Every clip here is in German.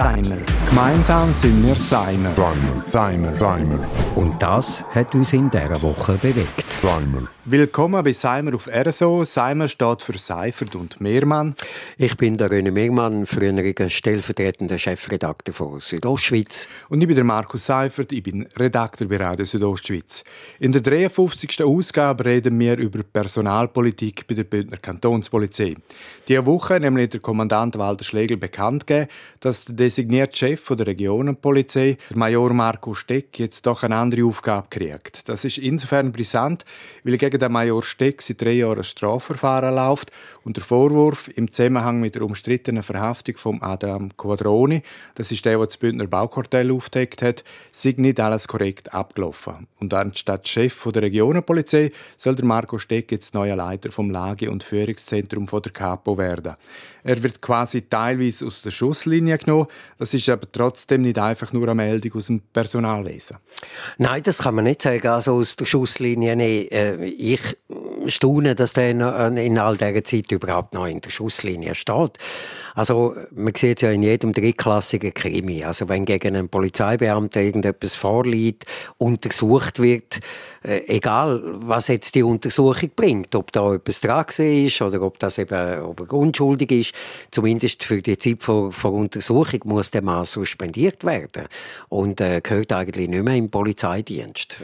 Seimer. Gemeinsam sind wir Seimer. Seimer. Seimer. Seimer. Und das hat uns in dieser Woche bewegt. Seimer. Willkommen bei Seimer auf RSO. Seimer steht für Seifert und Mehrmann. Ich bin der René Megmann, früheriger stellvertretender Chefredakteur von Südostschweiz. Und ich bin der Markus Seifert, ich bin Redakteur bei Radio Südostschweiz. In der 53. Ausgabe reden wir über Personalpolitik bei der Bündner Kantonspolizei. Diese Woche hat nämlich der Kommandant Walter Schlegel bekannt gegeben, dass der designierte Chef der Regionenpolizei, Major Marco Steck, jetzt doch eine andere Aufgabe kriegt. Das ist insofern brisant, weil gegen den Major Steck seit drei Jahren ein Strafverfahren läuft und der Vorwurf im Zusammenhang mit der umstrittenen Verhaftung von Adam Quadroni, das ist der, der das Bündner Baukartell aufgedeckt hat, sei nicht alles korrekt abgelaufen. Und anstatt Chef der Regionenpolizei soll der Marco Steck jetzt neuer Leiter vom Lage- und Führungszentrum der Capo werden. Er wird quasi teilweise aus der Schusslinie genommen. Das ist aber trotzdem nicht einfach nur eine Meldung aus dem Personalwesen. Nein, das kann man nicht sagen. Also aus der Schusslinie nehmen. Äh, ich staune, dass der in all dieser Zeit überhaupt noch in der Schusslinie steht. Also man sieht es ja in jedem drittklassigen Krimi. Also wenn gegen einen Polizeibeamten irgendetwas vorliegt, untersucht wird, äh, egal was jetzt die Untersuchung bringt, ob da etwas dran ist oder ob das eben ob er unschuldig ist, zumindest für die Zeit vor, vor Untersuchung muss der Mann suspendiert werden und äh, gehört eigentlich nicht mehr im Polizeidienst.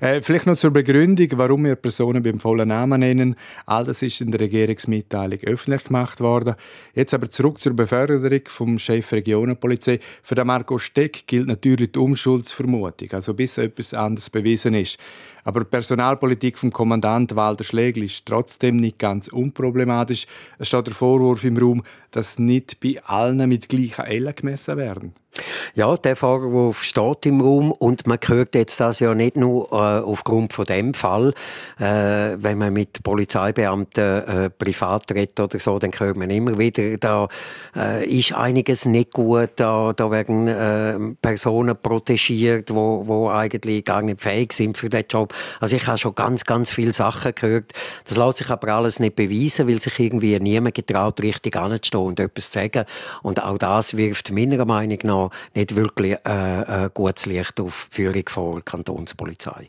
Äh, vielleicht noch zur Begründung, warum wir Personen beim vollen Namen nennen. All das ist in der Regierungsmitteilung öffentlich gemacht worden. Jetzt aber zurück zur Beförderung vom Chef Regionenpolizei. Für den Marco Steck gilt natürlich die Umschuldsvermutung, also bis etwas anderes bewiesen ist. Aber die Personalpolitik vom Kommandant Walter Schlegel ist trotzdem nicht ganz unproblematisch. Es steht der Vorwurf im Raum, dass nicht bei allen mit gleichen Ellen gemessen werden. Ja, der Vorwurf steht im Raum und man hört jetzt das ja nicht nur aufgrund von dem Fall, äh, wenn man mit Polizeibeamten äh, privat redet oder so, dann hört man immer wieder, da äh, ist einiges nicht gut, da, da werden äh, Personen protegiert, wo, wo eigentlich gar nicht fähig sind für den Job. Also ich habe schon ganz, ganz viele Sachen gehört. Das lässt sich aber alles nicht beweisen, weil sich irgendwie niemand getraut, richtig anzustehen und etwas zu sagen. Und auch das wirft meiner Meinung nach nicht wirklich äh, äh, gutes Licht auf die Führung von Kantonspolizei.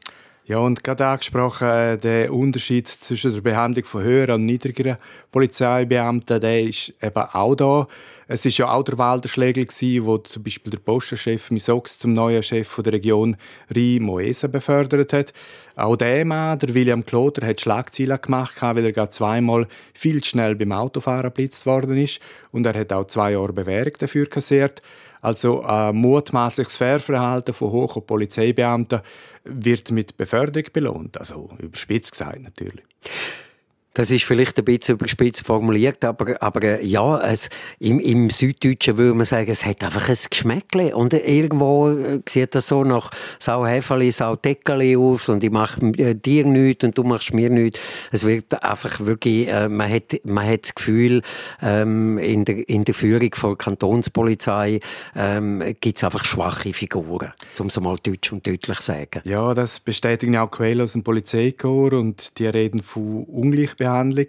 Ja, und gerade angesprochen, äh, der Unterschied zwischen der Behandlung von höheren und niedrigeren Polizeibeamten, der ist eben auch da. Es ist ja auch der Walter Schlegel gewesen, wo zum Beispiel der Postenchef Misox zum neuen Chef der Region Rhein-Moesa befördert hat. Auch der Mann, der William Kloter, hat Schlagzeilen gemacht, weil er gerade zweimal viel zu schnell beim Autofahren geblitzt worden ist. Und er hat auch zwei Jahre Bewährung dafür kassiert. Also ein mutmaßliches Fairverhalten von hohen Polizeibeamten wird mit Beförderung belohnt. Also überspitzt gesagt natürlich. Das ist vielleicht ein bisschen überspitzt formuliert, aber, aber äh, ja, es, im, im Süddeutschen würde man sagen, es hat einfach ein Geschmäckle. Und irgendwo äh, sieht das so nach Sauhäferli, Saudeckeli aus und ich mache äh, dir nichts und du machst mir nichts. Es wird einfach wirklich, äh, man, hat, man hat das Gefühl, ähm, in, der, in der Führung von Kantonspolizei ähm, gibt es einfach schwache Figuren, um es mal deutsch und deutlich zu sagen. Ja, das bestätigen auch Quellen aus dem Polizeikorps und die reden von Ungleichbehandlung Behandlung.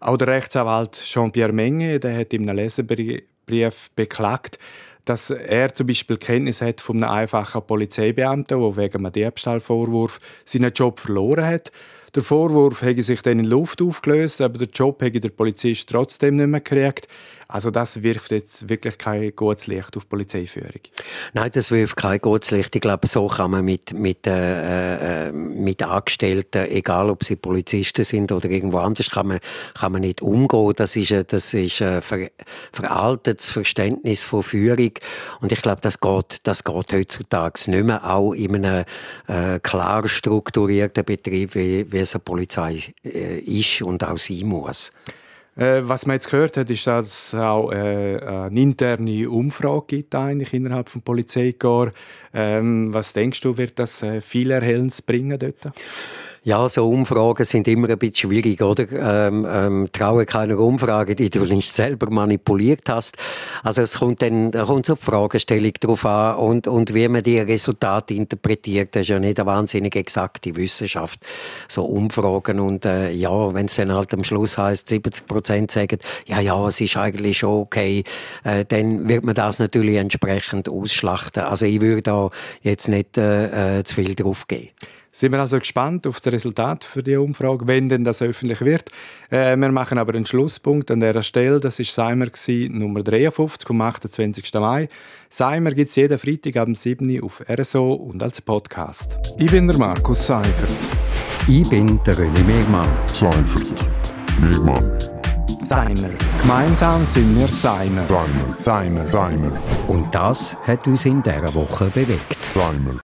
Auch der Rechtsanwalt Jean-Pierre Menge der hat in einem Leserbrief beklagt, dass er zum Beispiel Kenntnis hat von einem einfachen Polizeibeamten, der wegen einem Diebstahlvorwurf seinen Job verloren hat. Der Vorwurf hätte sich dann in Luft aufgelöst, aber der Job hätte der Polizist trotzdem nicht mehr gekriegt. Also das wirft jetzt wirklich kein gutes Licht auf die Polizeiführung. Nein, das wirft kein gutes Licht. Ich glaube, so kann man mit, mit, äh, äh, mit Angestellten, egal ob sie Polizisten sind oder irgendwo anders, kann man, kann man nicht umgehen. Das ist, das ist ein ver, veraltetes Verständnis von Führung. Und ich glaube, das geht, das geht heutzutage nicht mehr, auch in einem äh, klar strukturierten Betrieb, wie, wie es eine Polizei äh, ist und auch sein muss. Äh, was man jetzt gehört hat, ist, dass es auch äh, eine interne Umfrage gibt eigentlich innerhalb des Polizeikorps. Ähm, was denkst du, wird das viel Erhellens bringen dort? Ja, so Umfragen sind immer ein bisschen schwierig, oder? Ähm, ähm, traue keiner Umfrage, die du nicht selber manipuliert hast. Also es kommt dann, da kommt so die Fragestellung drauf an und, und wie man die Resultate interpretiert. Das ist ja nicht eine wahnsinnig exakte Wissenschaft. So Umfragen und äh, ja, wenn es dann halt am Schluss heißt, 70 Prozent sagen, ja, ja, es ist eigentlich schon okay, äh, dann wird man das natürlich entsprechend ausschlachten. Also ich würde da jetzt nicht äh, äh, zu viel drauf geben. Sind wir also gespannt auf das Resultat für die Umfrage, wenn denn das öffentlich wird. Äh, wir machen aber einen Schlusspunkt an dieser Stelle. Das war Seimer Nummer 53 am 28. Mai. Seimer gibt es jeden Freitag am 7. auf RSO und als Podcast. Ich bin der Markus Seifert. Ich bin der René Megmann. Seifert. Megmann. Seimer. Gemeinsam sind wir Seimer. Seimer. Seimer. Seimer. Und das hat uns in dieser Woche bewegt. Seimer.